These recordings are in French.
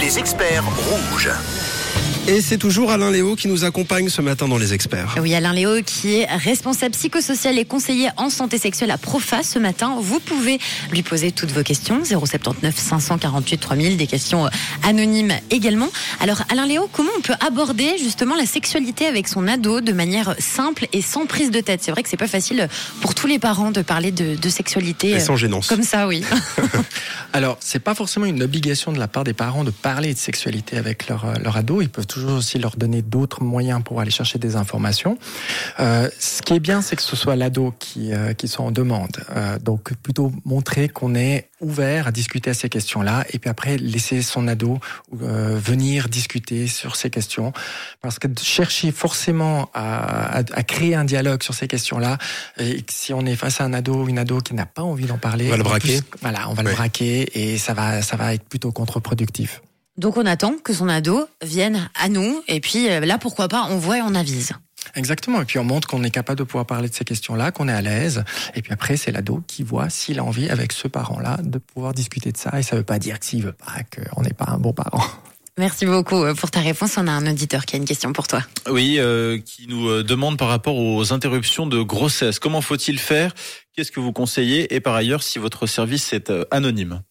Les experts rouges. Et c'est toujours Alain Léo qui nous accompagne ce matin dans les experts. Oui, Alain Léo qui est responsable psychosocial et conseiller en santé sexuelle à Profa ce matin. Vous pouvez lui poser toutes vos questions. 079 548 3000, des questions euh, anonymes également. Alors Alain Léo, comment on peut aborder justement la sexualité avec son ado de manière simple et sans prise de tête? C'est vrai que c'est pas facile pour tous les parents de parler de, de sexualité. Et sans gênance. Comme ça, oui. Alors, c'est pas forcément une obligation de la part des parents de parler de sexualité avec leur, euh, leur ado. Ils peuvent toujours aussi leur donner d'autres moyens pour aller chercher des informations. Euh, ce qui est bien, c'est que ce soit l'ado qui, euh, qui soit en demande. Euh, donc plutôt montrer qu'on est ouvert à discuter à ces questions-là et puis après laisser son ado euh, venir discuter sur ces questions. Parce que chercher forcément à, à, à créer un dialogue sur ces questions-là, et si on est face à un ado ou une ado qui n'a pas envie d'en parler, on va le braquer. Plus, voilà, on va Ouais. le braquer et ça va, ça va être plutôt contre-productif. Donc on attend que son ado vienne à nous et puis euh, là pourquoi pas on voit et on avise. Exactement. Et puis on montre qu'on est capable de pouvoir parler de ces questions-là, qu'on est à l'aise. Et puis après, c'est l'ado qui voit s'il a envie, avec ce parent-là, de pouvoir discuter de ça. Et ça veut pas dire que s'il veut pas, qu'on n'est pas un bon parent. Merci beaucoup euh, pour ta réponse. On a un auditeur qui a une question pour toi. Oui, euh, qui nous euh, demande par rapport aux interruptions de grossesse. Comment faut-il faire? Qu'est-ce que vous conseillez? Et par ailleurs, si votre service est anonyme?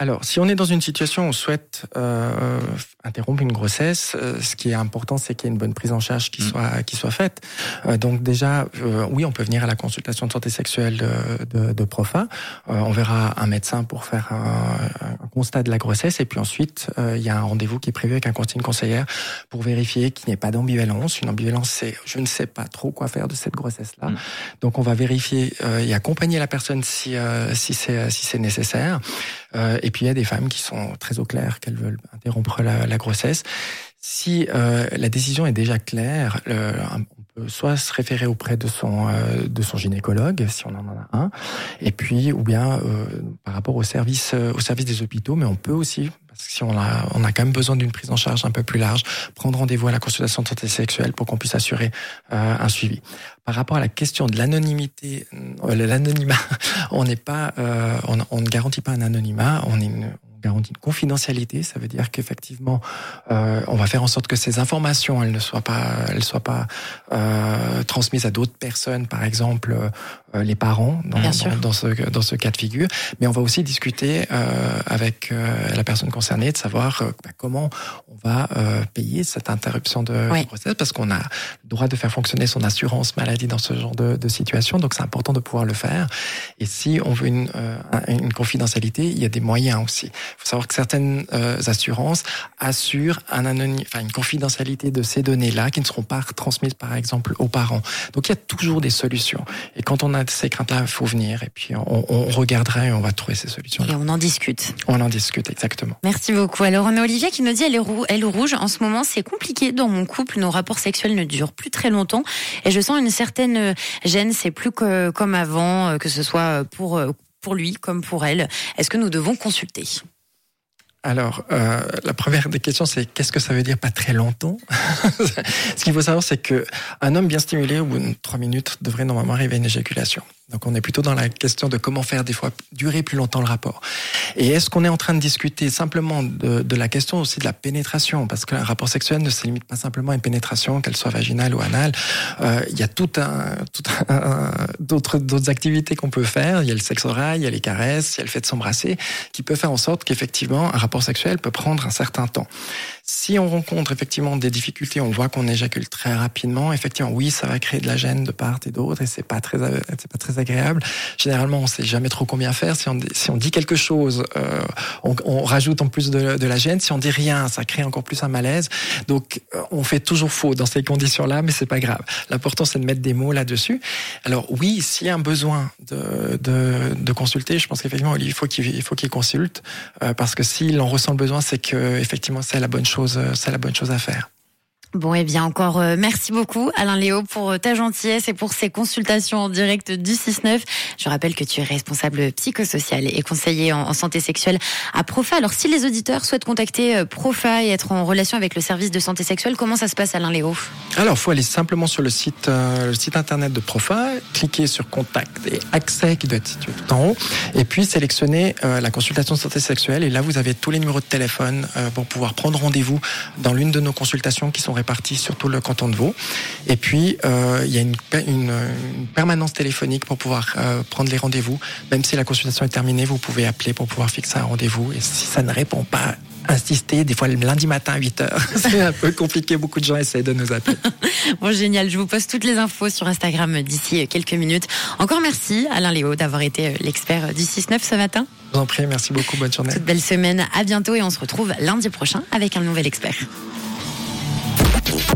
Alors, si on est dans une situation où on souhaite euh, interrompre une grossesse, euh, ce qui est important, c'est qu'il y ait une bonne prise en charge qui Mm. soit qui soit faite. Euh, donc déjà, euh, oui, on peut venir à la consultation de santé sexuelle de, de, de Profa. Euh, on verra un médecin pour faire un, un constat de la grossesse, et puis ensuite, euh, il y a un rendez-vous qui est prévu avec un conseiller, une conseillère, pour vérifier qu'il n'y ait pas d'ambivalence. Une ambivalence, c'est je ne sais pas trop quoi faire de cette grossesse-là. Mm. Donc on va vérifier euh, et accompagner la personne si euh, si c'est si c'est nécessaire. Euh, et puis il y a des femmes qui sont très au clair qu'elles veulent interrompre la, grossesse. Si euh, la décision est déjà claire, le- on peut soit se référer auprès de son euh, de son gynécologue si on en a un, et puis ou bien euh, par rapport au service euh, au service des hôpitaux, mais on peut aussi si on a on a quand même besoin d'une prise en charge un peu plus large, prendre rendez-vous à la consultation de santé sexuelle pour qu'on puisse assurer euh, un suivi. Par rapport à la question de l'anonymité, euh, l'anonymat, on n'est pas, euh, on, ne garantit pas un anonymat, on, est une, on garantit une confidentialité. Ça veut dire qu'effectivement, euh, on va faire en sorte que ces informations, elles ne soient pas, elles soient pas euh, transmises à d'autres personnes, par exemple euh, les parents, dans, dans, dans ce dans ce cas de figure. Mais on va aussi discuter euh, avec euh, la personne concernée de savoir euh, bah, comment on va euh, payer cette interruption de Oui. grossesse, parce qu'on a le droit de faire fonctionner son assurance maladie dans ce genre de, de situation. Donc c'est important de pouvoir le faire. Et si on veut une, euh, une confidentialité, il y a des moyens aussi. Il faut savoir que certaines euh, assurances assurent un anonyme, enfin une confidentialité de ces données-là qui ne seront pas transmises par exemple aux parents. Donc il y a toujours des solutions. Et quand on a ces craintes-là, il faut venir et puis on, on regardera et on va trouver ces Et solutions-là. on en discute. On en discute exactement. Merci beaucoup. Alors on a Olivia qui nous dit elle est, rou- elle est rouge. En ce moment c'est compliqué dans mon couple. Nos rapports sexuels ne durent plus très longtemps et je sens une certaine gêne. C'est plus que comme avant, euh, que ce soit pour euh, pour lui comme pour elle. Est-ce que nous devons consulter? Alors, euh, la première des questions, c'est qu'est-ce que ça veut dire pas très longtemps? Ce qu'il faut savoir, c'est que un homme bien stimulé, au bout de trois minutes, devrait normalement arriver à une éjaculation. Donc, on est plutôt dans la question de comment faire des fois durer plus longtemps le rapport. Et est-ce qu'on est en train de discuter simplement de, de la question aussi de la pénétration? Parce qu'un rapport sexuel ne se limite pas simplement à une pénétration, qu'elle soit vaginale ou anale. Euh, il y a tout un, tout un, d'autres, d'autres activités qu'on peut faire. Il y a le sexe oral, il y a les caresses, il y a le fait de s'embrasser, qui peut faire en sorte qu'effectivement un rapport sexuel peut prendre un certain temps. Si on rencontre effectivement des difficultés, on voit qu'on éjacule très rapidement. Effectivement, oui, ça va créer de la gêne de part et d'autre, et c'est pas très, c'est pas très agréable. Généralement, on sait jamais trop combien faire. Si on, dit quelque chose, euh, on, rajoute en plus de, de, la gêne. Si on dit rien, ça crée encore plus un malaise. Donc, on fait toujours faux dans ces conditions-là, mais c'est pas grave. L'important, c'est de mettre des mots là-dessus. Alors, oui, s'il y a un besoin de, de, de consulter, je pense qu'effectivement, il faut qu'il il faut qu'il consulte, euh, parce que s'il en ressent le besoin, c'est que effectivement, c'est la bonne chose, c'est la bonne chose à faire. Bon, et eh bien encore euh, merci beaucoup Alain Léo pour euh, ta gentillesse et pour ces consultations en direct du 6-9. Je rappelle que tu es responsable psychosocial et conseiller en, santé sexuelle à Profa. Alors si les auditeurs souhaitent contacter euh, Profa et être en relation avec le service de santé sexuelle, comment ça se passe Alain Léo? Alors faut aller simplement sur le site, le site internet de Profa, cliquer sur contact et accès qui doit être situé tout en haut, et puis sélectionner la consultation de santé sexuelle et là vous avez tous les numéros de téléphone pour pouvoir prendre rendez-vous dans l'une de nos consultations qui sont répartis sur tout le canton de Vaud. Et puis, euh, il y a une, une, permanence téléphonique pour pouvoir euh, prendre les rendez-vous. Même si la consultation est terminée, vous pouvez appeler pour pouvoir fixer un rendez-vous. Et si ça ne répond pas, insister, des fois le lundi matin à 8 heures. C'est un peu compliqué, beaucoup de gens essaient de nous appeler. bon, génial, je vous poste toutes les infos sur Instagram d'ici quelques minutes. Encore merci Alain Léo d'avoir été l'expert du 6-9 ce matin. Je vous en prie, merci beaucoup, bonne journée. Toute belle semaine, à bientôt et on se retrouve lundi prochain avec un nouvel expert.